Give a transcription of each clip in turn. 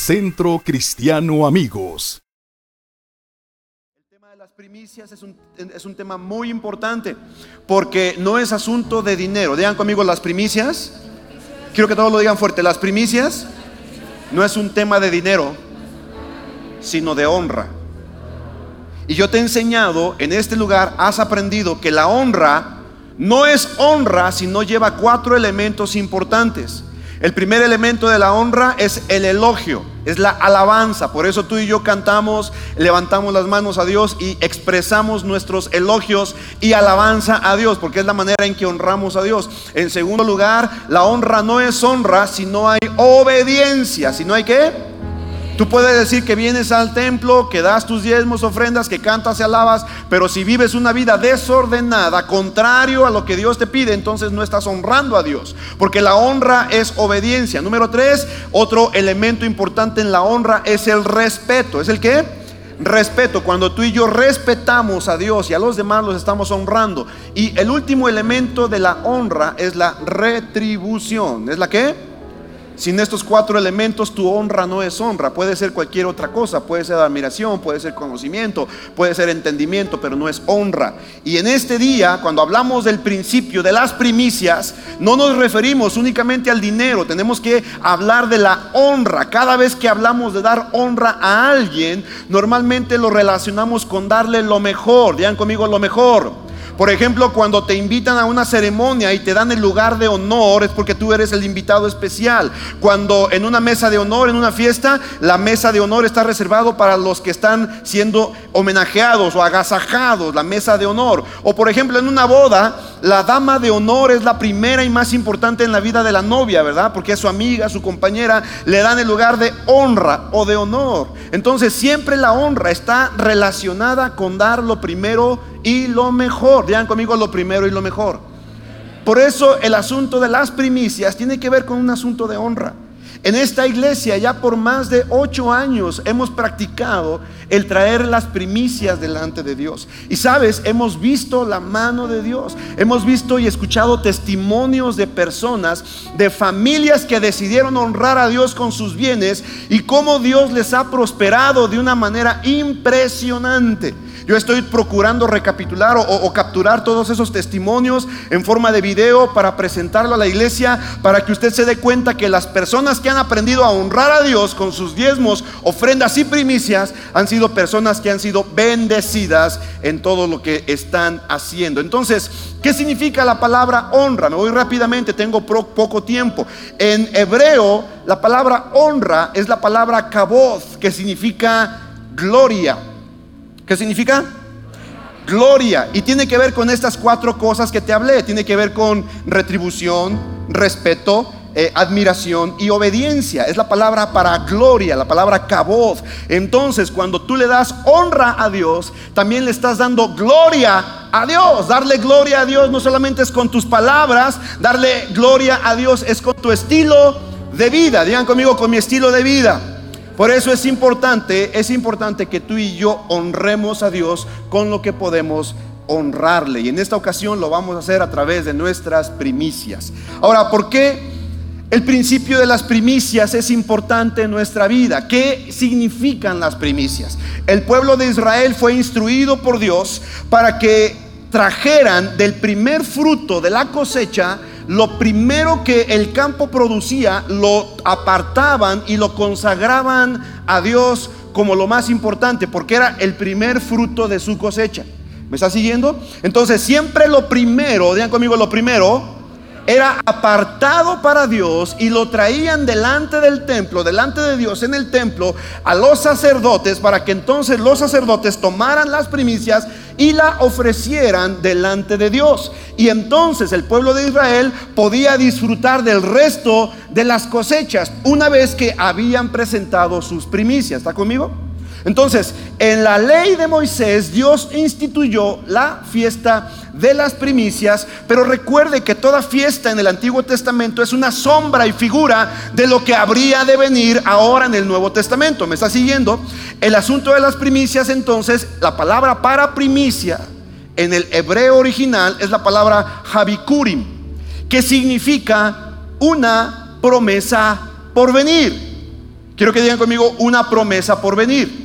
Centro Cristiano Amigos. El tema de las primicias es un, es un tema muy importante porque no es asunto de dinero. Digan conmigo las primicias. Quiero que todos lo digan fuerte. Las primicias no es un tema de dinero, sino de honra. Y yo te he enseñado en este lugar, has aprendido que la honra no es honra si no lleva cuatro elementos importantes. El primer elemento de la honra es el elogio, es la alabanza. Por eso tú y yo cantamos, levantamos las manos a Dios y expresamos nuestros elogios y alabanza a Dios, porque es la manera en que honramos a Dios. En segundo lugar, la honra no es honra si no hay obediencia, si no hay qué? Tú puedes decir que vienes al templo, que das tus diezmos, ofrendas, que cantas y alabas, pero si vives una vida desordenada, contrario a lo que Dios te pide, entonces no estás honrando a Dios. Porque la honra es obediencia. Número tres, otro elemento importante en la honra es el respeto. ¿Es el qué? Respeto. Cuando tú y yo respetamos a Dios y a los demás los estamos honrando. Y el último elemento de la honra es la retribución. ¿Es la qué? Sin estos cuatro elementos tu honra no es honra, puede ser cualquier otra cosa, puede ser admiración, puede ser conocimiento, puede ser entendimiento, pero no es honra. Y en este día, cuando hablamos del principio de las primicias, no nos referimos únicamente al dinero, tenemos que hablar de la honra. Cada vez que hablamos de dar honra a alguien, normalmente lo relacionamos con darle lo mejor, digan conmigo lo mejor. Por ejemplo, cuando te invitan a una ceremonia y te dan el lugar de honor, es porque tú eres el invitado especial. Cuando en una mesa de honor, en una fiesta, la mesa de honor está reservado para los que están siendo homenajeados o agasajados, la mesa de honor. O por ejemplo, en una boda, la dama de honor es la primera y más importante en la vida de la novia, ¿verdad? Porque es su amiga, su compañera, le dan el lugar de honra o de honor. Entonces, siempre la honra está relacionada con dar lo primero y lo mejor. Digan conmigo lo primero y lo mejor. Por eso el asunto de las primicias tiene que ver con un asunto de honra. En esta iglesia ya por más de ocho años hemos practicado el traer las primicias delante de Dios. Y sabes, hemos visto la mano de Dios. Hemos visto y escuchado testimonios de personas, de familias que decidieron honrar a Dios con sus bienes y cómo Dios les ha prosperado de una manera impresionante. Yo estoy procurando recapitular o, capturar todos esos testimonios en forma de video para presentarlo a la iglesia, para que usted se dé cuenta que las personas que han aprendido a honrar a Dios con sus diezmos, ofrendas y primicias, han sido personas que han sido bendecidas en todo lo que están haciendo. Entonces, ¿qué significa la palabra honra? Me voy rápidamente, tengo poco tiempo. En hebreo, la palabra honra es la palabra kaboth, que significa gloria. ¿Qué significa? Gloria. Y tiene que ver con estas cuatro cosas que te hablé. Tiene que ver con retribución, respeto, eh, admiración y obediencia. Es la palabra para gloria, la palabra caboz. Entonces, cuando tú le das honra a Dios, también le estás dando gloria a Dios. Darle gloria a Dios no solamente es con tus palabras, darle gloria a Dios es con tu estilo de vida. Digan conmigo, con mi estilo de vida. Por eso es importante, es importante que tú y yo honremos a Dios con lo que podemos honrarle. Y en esta ocasión lo vamos a hacer a través de nuestras primicias. Ahora, ¿por qué el principio de las primicias es importante en nuestra vida? ¿Qué significan las primicias? El pueblo de Israel fue instruido por Dios para que trajeran del primer fruto de la cosecha lo primero que el campo producía lo apartaban y lo consagraban a Dios como lo más importante, porque era el primer fruto de su cosecha. ¿Me está siguiendo? Entonces, siempre lo primero, digan conmigo lo primero, era apartado para Dios y lo traían delante del templo, delante de Dios en el templo, a los sacerdotes para que entonces los sacerdotes tomaran las primicias y la ofrecieran delante de Dios. Y entonces el pueblo de Israel podía disfrutar del resto de las cosechas una vez que habían presentado sus primicias. ¿Está conmigo? Entonces, en la ley de Moisés, Dios instituyó la fiesta de las primicias, pero recuerde que toda fiesta en el Antiguo Testamento es una sombra y figura de lo que habría de venir ahora en el Nuevo Testamento. ¿Me está siguiendo? El asunto de las primicias, entonces, la palabra para primicia en el hebreo original es la palabra Habikurim, que significa una promesa por venir. Quiero que digan conmigo una promesa por venir.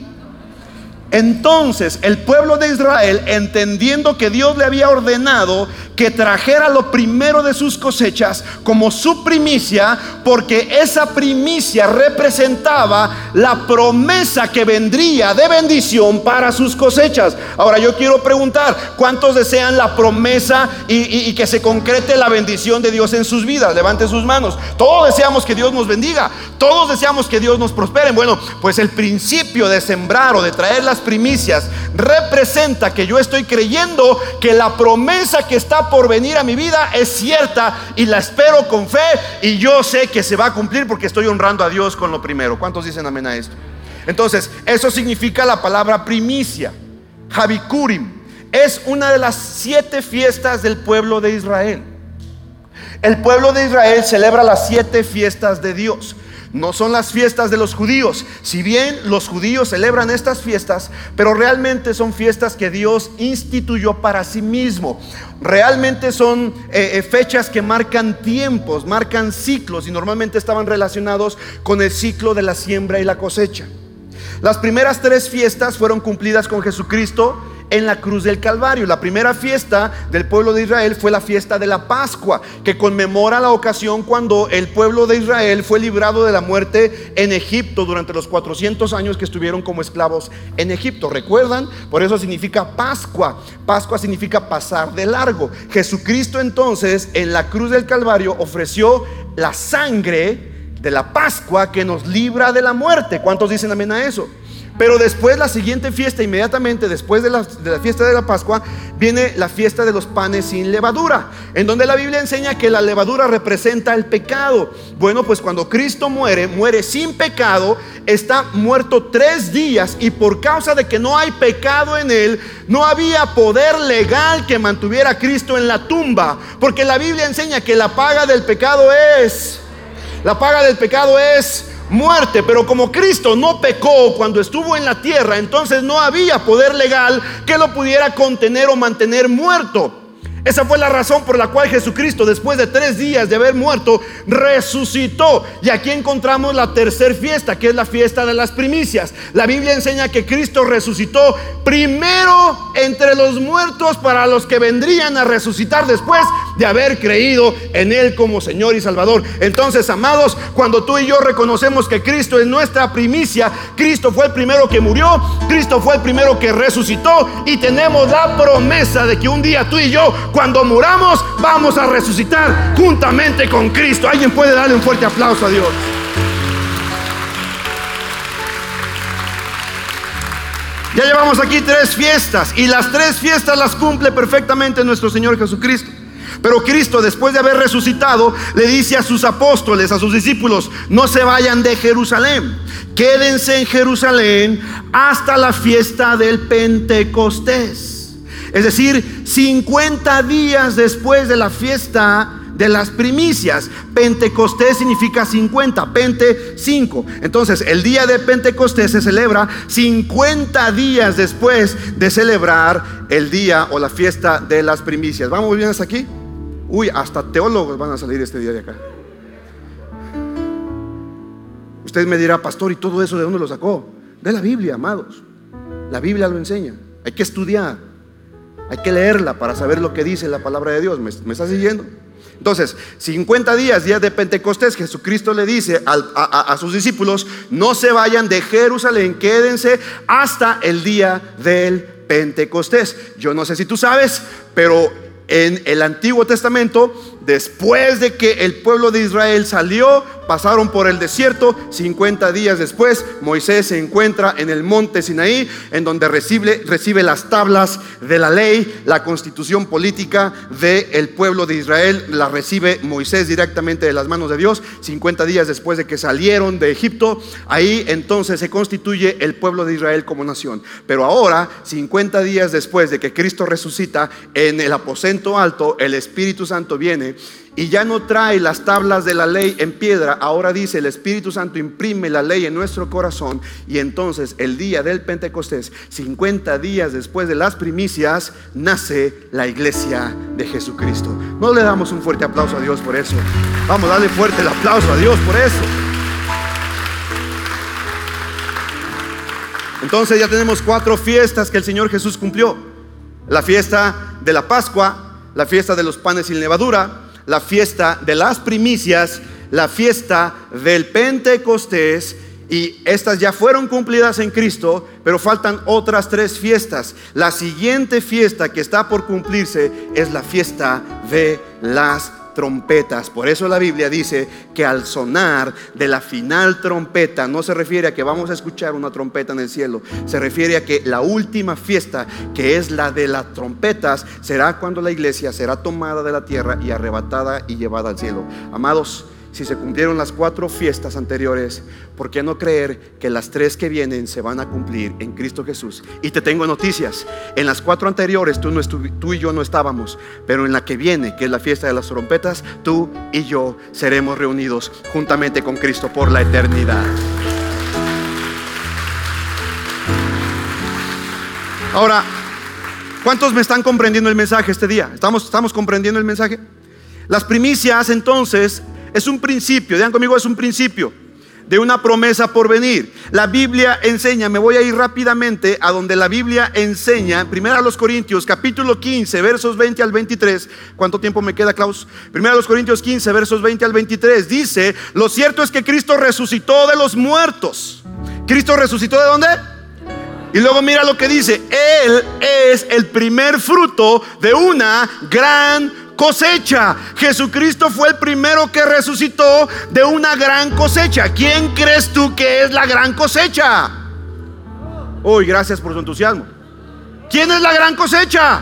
Entonces el pueblo de Israel, entendiendo que Dios le había ordenado que trajera lo primero de sus cosechas como su primicia, porque esa primicia representaba la promesa que vendría de bendición para sus cosechas. Ahora yo quiero preguntar, ¿cuántos desean la promesa y, que se concrete la bendición de Dios en sus vidas? Levanten sus manos. Todos deseamos que Dios nos bendiga, todos deseamos que Dios nos prospere. Bueno, pues el principio de sembrar o de traer primicias representa que yo estoy creyendo que la promesa que está por venir a mi vida es cierta y la espero con fe y yo sé que se va a cumplir porque estoy honrando a Dios con lo primero. ¿Cuántos dicen amén a esto? Entonces, eso significa la palabra primicia. Javikurim es una de las siete fiestas del pueblo de Israel. El pueblo de Israel celebra las siete fiestas de Dios no son las fiestas de los judíos. Si bien los judíos celebran estas fiestas, pero realmente son fiestas que Dios instituyó para sí mismo. Realmente son eh, eh, fechas que marcan tiempos, marcan ciclos y normalmente estaban relacionados con el ciclo de la siembra y la cosecha. Las primeras tres fiestas fueron cumplidas con Jesucristo en la cruz del Calvario. La primera fiesta del pueblo de Israel fue la fiesta de la Pascua, que conmemora la ocasión cuando el pueblo de Israel fue librado de la muerte en Egipto durante los 400 años que estuvieron como esclavos en Egipto. ¿Recuerdan? Por eso significa Pascua. Pascua significa pasar de largo. Jesucristo entonces en la cruz del Calvario ofreció la sangre de la Pascua que nos libra de la muerte. ¿Cuántos dicen amén a eso? Pero después, la siguiente fiesta, inmediatamente después de la, fiesta de la Pascua, viene la fiesta de los panes sin levadura, en donde la Biblia enseña que la levadura representa el pecado. Bueno, pues cuando Cristo muere, muere sin pecado, está muerto tres días y por causa de que no hay pecado en él, no había poder legal que mantuviera a Cristo en la tumba, porque la Biblia enseña que la paga del pecado es, la paga del pecado es muerte, pero como Cristo no pecó cuando estuvo en la tierra, entonces no había poder legal que lo pudiera contener o mantener muerto. Esa fue la razón por la cual Jesucristo, después de tres días de haber muerto, resucitó. Y aquí encontramos la tercera fiesta, que es la fiesta de las primicias. La Biblia enseña que Cristo resucitó primero entre los muertos para los que vendrían a resucitar después de haber creído en Él como Señor y Salvador. Entonces, amados, cuando tú y yo reconocemos que Cristo es nuestra primicia, Cristo fue el primero que murió, Cristo fue el primero que resucitó y tenemos la promesa de que un día tú y yo cuando muramos, vamos a resucitar juntamente con Cristo. Alguien puede darle un fuerte aplauso a Dios. Ya llevamos aquí tres fiestas y las tres fiestas las cumple perfectamente nuestro Señor Jesucristo. Pero Cristo, después de haber resucitado, le dice a sus apóstoles, a sus discípulos, no se vayan de Jerusalén, quédense en Jerusalén hasta la fiesta del Pentecostés. Es decir, 50 días después de la fiesta de las primicias. Pentecostés significa 50, Pente 5. Entonces, el día de Pentecostés se celebra 50 días después de celebrar el día o la fiesta de las primicias. ¿Vamos bien hasta aquí? Uy, hasta teólogos van a salir este día de acá. Usted me dirá, pastor, ¿y todo eso de dónde lo sacó? De la Biblia, amados. La Biblia lo enseña. Hay que estudiar. Hay que leerla para saber lo que dice la palabra de Dios. ¿Me, está siguiendo? Entonces, 50 días, días de Pentecostés, Jesucristo le dice a, sus discípulos, no se vayan de Jerusalén, quédense hasta el día del Pentecostés. Yo no sé si tú sabes, pero en el Antiguo Testamento, después de que el pueblo de Israel salió pasaron por el desierto. 50 días después, Moisés se encuentra en el monte Sinaí, en donde recibe, las tablas de la ley, la constitución política del pueblo de Israel. La recibe Moisés directamente de las manos de Dios. 50 días después de que salieron de Egipto, ahí entonces se constituye el pueblo de Israel como nación. Pero ahora, 50 días después de que Cristo resucita, en el aposento alto, el Espíritu Santo viene y ya no trae las tablas de la ley en piedra, ahora dice el Espíritu Santo imprime la ley en nuestro corazón y entonces el día del Pentecostés, 50 días después de las primicias, nace la iglesia de Jesucristo. No le damos un fuerte aplauso a Dios por eso. Vamos, a darle fuerte el aplauso a Dios por eso. Entonces ya tenemos cuatro fiestas que el Señor Jesús cumplió. La fiesta de la Pascua, la fiesta de los panes sin levadura, la fiesta de las primicias, la fiesta del Pentecostés y estas ya fueron cumplidas en Cristo, pero faltan otras tres fiestas. La siguiente fiesta que está por cumplirse es la fiesta de las trompetas. Por eso la Biblia dice que al sonar de la final trompeta, no se refiere a que vamos a escuchar una trompeta en el cielo, se refiere a que la última fiesta, que es la de las trompetas, será cuando la iglesia será tomada de la tierra y arrebatada y llevada al cielo. Amados, si se cumplieron las cuatro fiestas anteriores, ¿por qué no creer que las tres que vienen se van a cumplir en Cristo Jesús? Y te tengo noticias. En las cuatro anteriores tú, y yo no estábamos, pero en la que viene, que es la fiesta de las trompetas, tú y yo seremos reunidos juntamente con Cristo por la eternidad. Ahora, ¿cuántos me están comprendiendo el mensaje este día? ¿Estamos, estamos comprendiendo el mensaje? Las primicias entonces es un principio, digan conmigo, es un principio de una promesa por venir. La Biblia enseña, me voy a ir rápidamente a donde la Biblia enseña, primero a los Corintios, capítulo 15, versos 20 al 23. ¿Cuánto tiempo me queda, Klaus? Primero a los Corintios 15, versos 20 al 23. Dice, lo cierto es que Cristo resucitó de los muertos. ¿Cristo resucitó de dónde? Y luego mira lo que dice, Él es el primer fruto de una gran cosecha. Jesucristo fue el primero que resucitó de una gran cosecha. ¿Quién crees tú que es la gran cosecha? Uy, gracias por su entusiasmo. ¿Quién es la gran cosecha?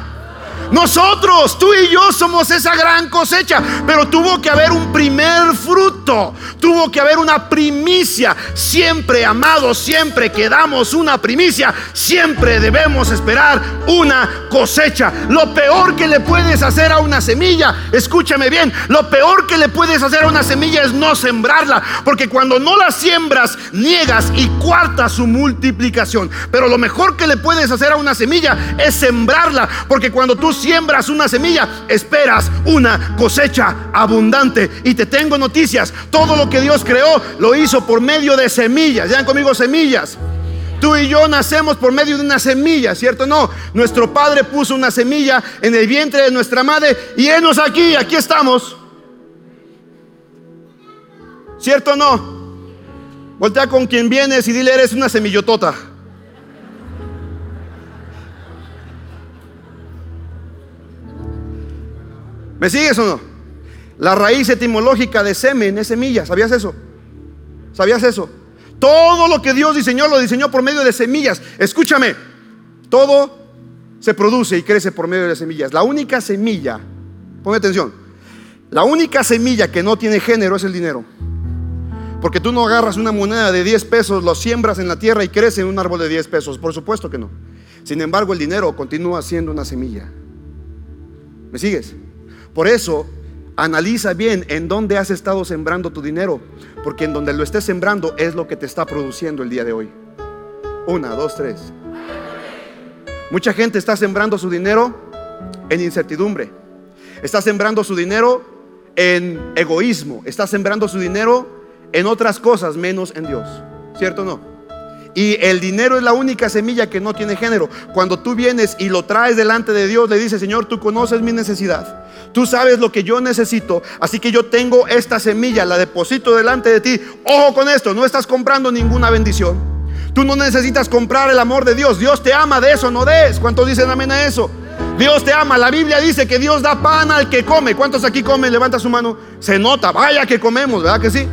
Nosotros, tú y yo somos esa gran cosecha, pero tuvo que haber un primer fruto, tuvo que haber una primicia. Siempre, amados, siempre que damos una primicia, siempre debemos esperar una cosecha. Lo peor que le puedes hacer a una semilla, escúchame bien, lo peor que le puedes hacer a una semilla es no sembrarla, porque cuando no la siembras, niegas y cuartas su multiplicación. Pero lo mejor que le puedes hacer a una semilla es sembrarla, porque cuando tú siembras una semilla, esperas una cosecha abundante. Y te tengo noticias, todo lo que Dios creó lo hizo por medio de semillas. Ya conmigo semillas. Tú y yo nacemos por medio de una semilla, ¿cierto? No, nuestro padre puso una semilla en el vientre de nuestra madre y enos aquí, aquí estamos. ¿Cierto o no? Voltea con quien vienes y dile, eres una semillotota. ¿Me sigues o no? La raíz etimológica de semen es semilla. ¿Sabías eso? ¿Sabías eso? Todo lo que Dios diseñó lo diseñó por medio de semillas. Escúchame, todo se produce y crece por medio de semillas. La única semilla, ponme atención, la única semilla que no tiene género es el dinero. Porque tú no agarras una moneda de 10 pesos, lo siembras en la tierra y crece en un árbol de 10 pesos. Por supuesto que no. Sin embargo, el dinero continúa siendo una semilla. ¿Me sigues? Por eso, analiza bien en dónde has estado sembrando tu dinero, porque en donde lo estés sembrando es lo que te está produciendo el día de hoy. Una, dos, tres. Mucha gente está sembrando su dinero en incertidumbre. Está sembrando su dinero en egoísmo. Está sembrando su dinero en otras cosas menos en Dios. ¿Cierto o no? Y el dinero es la única semilla que no tiene género. Cuando tú vienes y lo traes delante de Dios, le dices, Señor, tú conoces mi necesidad. Tú sabes lo que yo necesito. Así que yo tengo esta semilla, la deposito delante de ti. Ojo con esto, no estás comprando ninguna bendición. Tú no necesitas comprar el amor de Dios. Dios te ama, de eso no des. ¿Cuántos dicen amén a eso? Dios te ama. La Biblia dice que Dios da pan al que come. ¿Cuántos aquí comen? Levanta su mano. Se nota, vaya que comemos, ¿verdad que sí?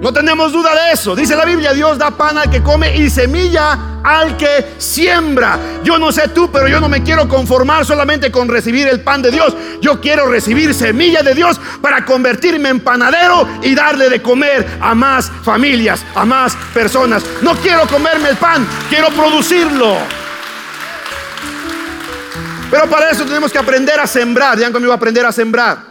No tenemos duda de eso. Dice la Biblia, Dios da pan al que come y semilla al que siembra. Yo no sé tú, pero yo no me quiero conformar solamente con recibir el pan de Dios. Yo quiero recibir semilla de Dios para convertirme en panadero y darle de comer a más familias, a más personas. No quiero comerme el pan, quiero producirlo. Pero para eso tenemos que aprender a sembrar. Digan conmigo, aprender a sembrar.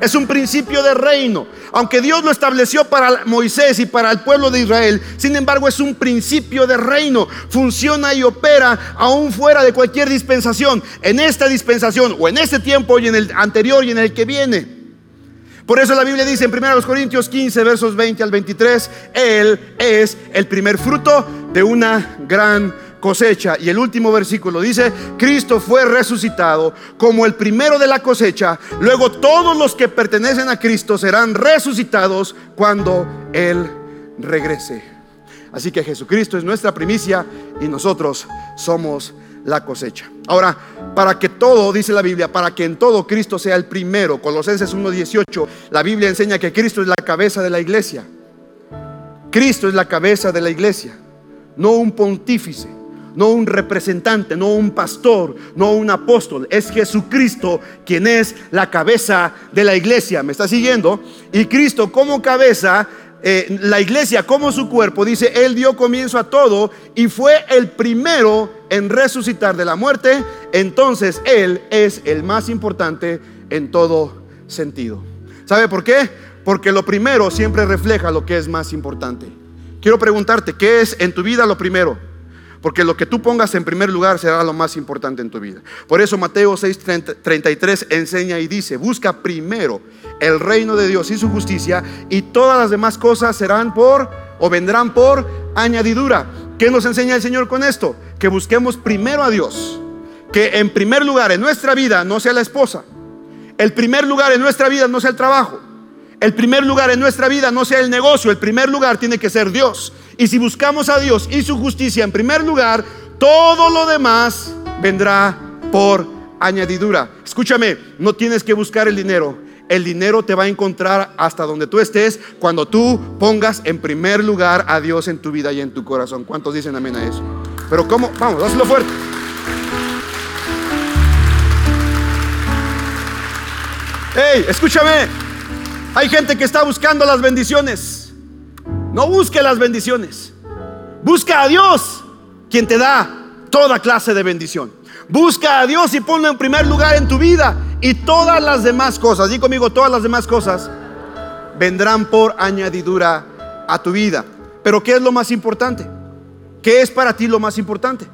Es un principio de reino. Aunque Dios lo estableció para Moisés y para el pueblo de Israel, sin embargo es un principio de reino. Funciona y opera aún fuera de cualquier dispensación. En esta dispensación o en este tiempo y en el anterior y en el que viene. Por eso la Biblia dice en 1 Corintios 15, versos 20 al 23, Él es el primer fruto de una gran cosecha. Y el último versículo dice, Cristo fue resucitado como el primero de la cosecha. Luego todos los que pertenecen a Cristo serán resucitados cuando Él regrese. Así que Jesucristo es nuestra primicia y nosotros somos la cosecha. Ahora, para que todo, dice la Biblia, para que en todo Cristo sea el primero, Colosenses 1.18, la Biblia enseña que Cristo es la cabeza de la iglesia. Cristo es la cabeza de la iglesia, no un pontífice, no un representante, no un pastor, no un apóstol. Es Jesucristo quien es la cabeza de la iglesia. ¿Me está siguiendo? Y Cristo como cabeza eh, la iglesia como su cuerpo, dice, Él dio comienzo a todo y fue el primero en resucitar de la muerte, entonces Él es el más importante en todo sentido. ¿Sabe por qué? Porque lo primero siempre refleja lo que es más importante. Quiero preguntarte, ¿qué es en tu vida lo primero? Porque lo que tú pongas en primer lugar será lo más importante en tu vida. Por eso Mateo 6:33 enseña y dice, busca primero el reino de Dios y su justicia y todas las demás cosas serán por o vendrán por añadidura. ¿Qué nos enseña el Señor con esto? Que busquemos primero a Dios. Que en primer lugar en nuestra vida no sea la esposa. El primer lugar en nuestra vida no sea el trabajo. El primer lugar en nuestra vida no sea el negocio. El primer lugar tiene que ser Dios. Y si buscamos a Dios y su justicia en primer lugar, todo lo demás vendrá por añadidura. Escúchame, no tienes que buscar el dinero el dinero te va a encontrar hasta donde tú estés cuando tú pongas en primer lugar a Dios en tu vida y en tu corazón. ¿Cuántos dicen amén a eso? Pero ¿cómo? Vamos, hazlo fuerte. Hey, escúchame. Hay gente que está buscando las bendiciones. No busque las bendiciones. Busca a Dios, quien te da toda clase de bendición. Busca a Dios y ponlo en primer lugar en tu vida. Y todas las demás cosas, di conmigo, todas las demás cosas vendrán por añadidura a tu vida. Pero ¿qué es lo más importante? ¿Qué es para ti lo más importante?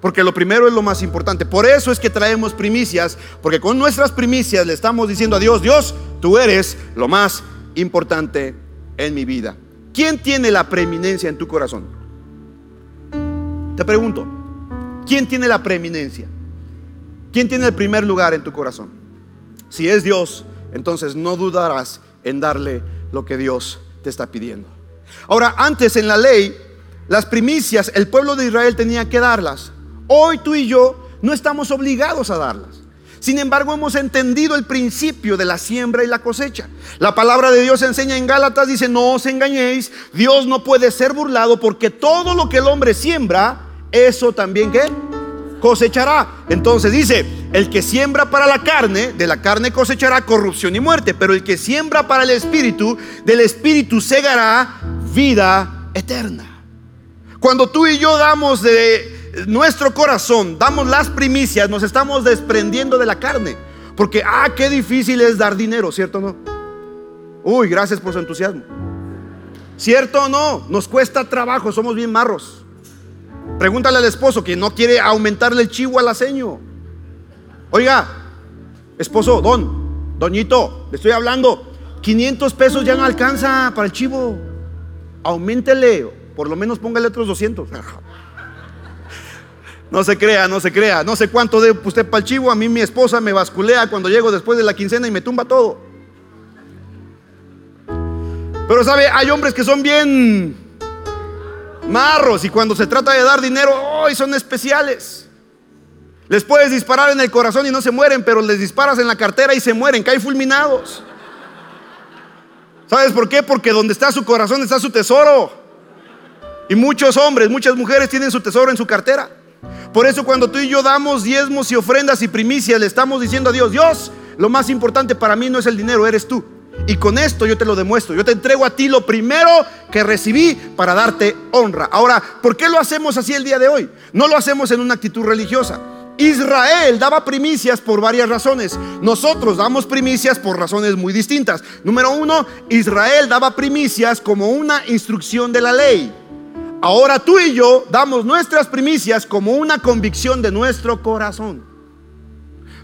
Porque lo primero es lo más importante. Por eso es que traemos primicias, porque con nuestras primicias le estamos diciendo a Dios, Dios, tú eres lo más importante en mi vida. ¿Quién tiene la preeminencia en tu corazón? Te pregunto, ¿quién tiene la preeminencia? ¿Quién tiene el primer lugar en tu corazón? Si es Dios, entonces no dudarás en darle lo que Dios te está pidiendo. Ahora, antes en la ley, las primicias, el pueblo de Israel tenía que darlas. Hoy tú y yo no estamos obligados a darlas. Sin embargo, hemos entendido el principio de la siembra y la cosecha. La palabra de Dios enseña en Gálatas, dice, no os engañéis, Dios no puede ser burlado porque todo lo que el hombre siembra, eso también que cosechará. Entonces dice, el que siembra para la carne, de la carne cosechará corrupción y muerte, pero el que siembra para el espíritu, del espíritu segará vida eterna. Cuando tú y yo damos de nuestro corazón, damos las primicias, nos estamos desprendiendo de la carne. Porque, ah, qué difícil es dar dinero, ¿cierto o no? Uy, gracias por su entusiasmo. ¿Cierto o no? Nos cuesta trabajo, somos bien marros. Pregúntale al esposo que no quiere aumentarle el chivo al aceño. Oiga, esposo, don, doñito, le estoy hablando. 500 pesos ya no alcanza para el chivo. Aumentele, por lo menos póngale otros 200. No se crea, no se crea. No sé cuánto debe usted para el chivo. A mí mi esposa me basculea cuando llego después de la quincena y me tumba todo. Pero sabe, hay hombres que son bien marros y cuando se trata de dar dinero, hoy son especiales. Les puedes disparar en el corazón y no se mueren, pero les disparas en la cartera y se mueren, caen fulminados. ¿Sabes por qué? Porque donde está su corazón está su tesoro. Y muchos hombres, muchas mujeres tienen su tesoro en su cartera. Por eso cuando tú y yo damos diezmos y ofrendas y primicias, le estamos diciendo a Dios, Dios, lo más importante para mí no es el dinero, eres tú. Y con esto yo te lo demuestro. Yo te entrego a ti lo primero que recibí para darte honra. Ahora, ¿por qué lo hacemos así el día de hoy? No lo hacemos en una actitud religiosa. Israel daba primicias por varias razones. Nosotros damos primicias por razones muy distintas. Número uno, Israel daba primicias como una instrucción de la ley. Ahora tú y yo damos nuestras primicias como una convicción de nuestro corazón.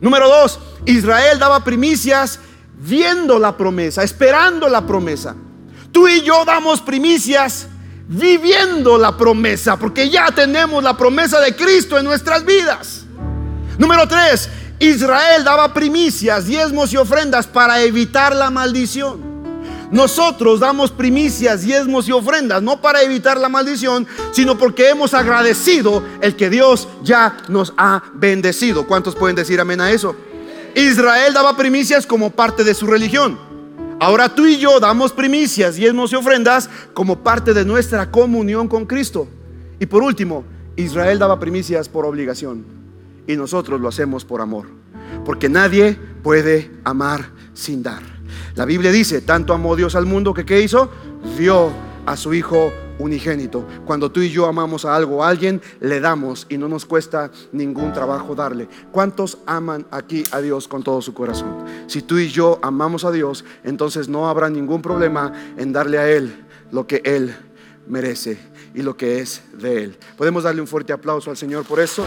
Número dos, Israel daba primicias viendo la promesa, esperando la promesa. Tú y yo damos primicias viviendo la promesa, porque ya tenemos la promesa de Cristo en nuestras vidas. Número tres, Israel daba primicias, diezmos y ofrendas para evitar la maldición. Nosotros damos primicias, diezmos y ofrendas, no para evitar la maldición, sino porque hemos agradecido el que Dios ya nos ha bendecido. ¿Cuántos pueden decir amén a eso? Israel daba primicias como parte de su religión. Ahora tú y yo damos primicias, diezmos y ofrendas como parte de nuestra comunión con Cristo. Y por último, Israel daba primicias por obligación y nosotros lo hacemos por amor. Porque nadie puede amar sin dar. La Biblia dice, tanto amó Dios al mundo que ¿qué hizo? Dio a su Hijo unigénito. Cuando tú y yo amamos a algo, a alguien, le damos y no nos cuesta ningún trabajo darle. ¿Cuántos aman aquí a Dios con todo su corazón? Si tú y yo amamos a Dios, entonces no habrá ningún problema en darle a Él lo que Él merece y lo que es de Él. Podemos darle un fuerte aplauso al Señor por eso.